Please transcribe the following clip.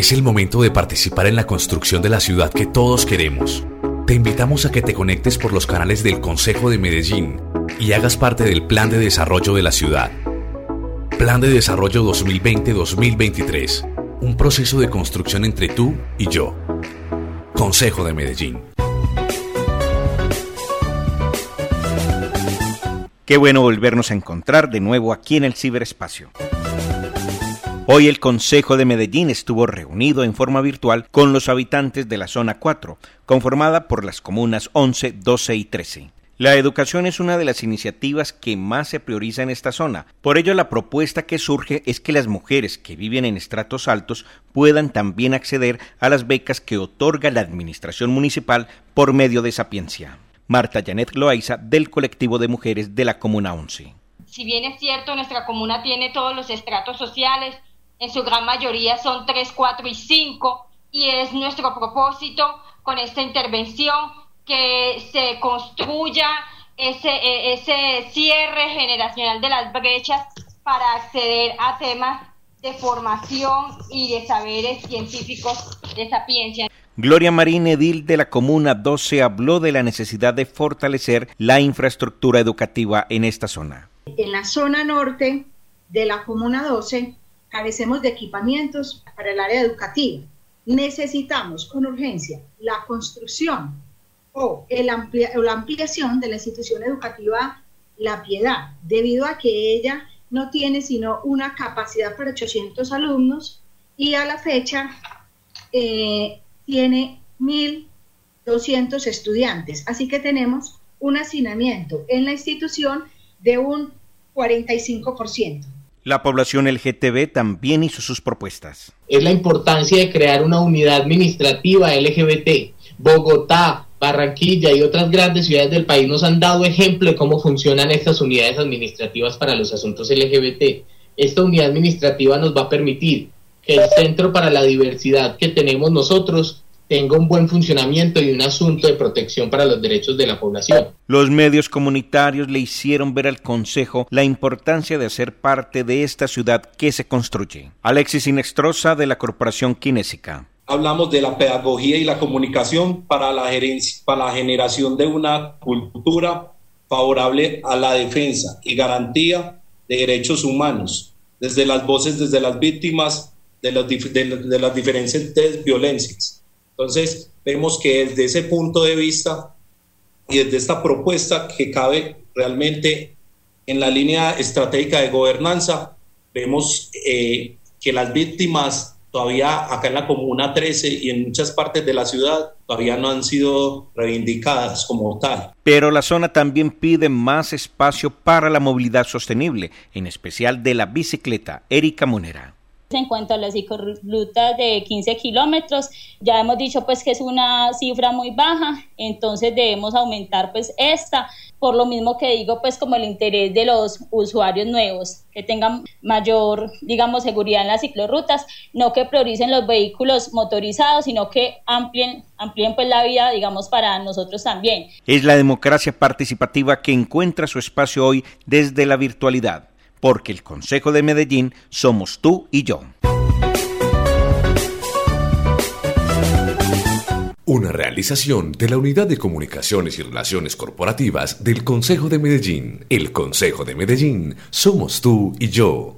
Es el momento de participar en la construcción de la ciudad que todos queremos. Te invitamos a que te conectes por los canales del Consejo de Medellín y hagas parte del Plan de Desarrollo de la ciudad. Plan de Desarrollo 2020-2023. Un proceso de construcción entre tú y yo. Consejo de Medellín. Qué bueno volvernos a encontrar de nuevo aquí en el ciberespacio. Hoy el Consejo de Medellín estuvo reunido en forma virtual con los habitantes de la Zona 4, conformada por las comunas 11, 12 y 13. La educación es una de las iniciativas que más se prioriza en esta zona. Por ello, la propuesta que surge es que las mujeres que viven en estratos altos puedan también acceder a las becas que otorga la Administración Municipal por medio de Sapiencia. Marta Janet Loaiza, del colectivo de mujeres de la Comuna 11. Si bien es cierto, nuestra comuna tiene todos los estratos sociales, en su gran mayoría son 3, 4 y 5, y es nuestro propósito con esta intervención que se construya ese, e, ese cierre generacional de las brechas para acceder a temas de formación y de saberes científicos de sapiencia. Gloria Marín Edil de la Comuna 12 habló de la necesidad de fortalecer la infraestructura educativa en esta zona. En la zona norte de la Comuna 12 carecemos de equipamientos para el área educativa. Necesitamos con urgencia la construcción o la ampliación de la institución educativa La Piedad, debido a que ella no tiene sino una capacidad para 800 alumnos y a la fecha eh, tiene 1.200 estudiantes. Así que tenemos un hacinamiento en la institución de un 45%. La población LGTB también hizo sus propuestas. Es la importancia de crear una unidad administrativa LGBT. Bogotá, Barranquilla y otras grandes ciudades del país nos han dado ejemplo de cómo funcionan estas unidades administrativas para los asuntos LGBT. Esta unidad administrativa nos va a permitir que el Centro para la Diversidad que tenemos nosotros tenga un buen funcionamiento y un asunto de protección para los derechos de la población. Los medios comunitarios le hicieron ver al Consejo la importancia de ser parte de esta ciudad que se construye. Alexis Inextrosa de la Corporación Kinésica. Hablamos de la pedagogía y la comunicación para la, para la generación de una cultura favorable a la defensa y garantía de derechos humanos, desde las voces, desde las víctimas de, los, de las diferentes violencias entonces, vemos que desde ese punto de vista y desde esta propuesta que cabe realmente en la línea estratégica de gobernanza, vemos eh, que las víctimas todavía acá en la Comuna 13 y en muchas partes de la ciudad todavía no han sido reivindicadas como tal. Pero la zona también pide más espacio para la movilidad sostenible, en especial de la bicicleta. Erika Monera. En cuanto a las ciclorutas de 15 kilómetros, ya hemos dicho pues que es una cifra muy baja, entonces debemos aumentar pues esta, por lo mismo que digo pues como el interés de los usuarios nuevos, que tengan mayor, digamos, seguridad en las ciclorrutas, no que prioricen los vehículos motorizados, sino que amplien, amplíen pues la vida, digamos, para nosotros también. Es la democracia participativa que encuentra su espacio hoy desde la virtualidad porque el Consejo de Medellín somos tú y yo. Una realización de la Unidad de Comunicaciones y Relaciones Corporativas del Consejo de Medellín. El Consejo de Medellín somos tú y yo.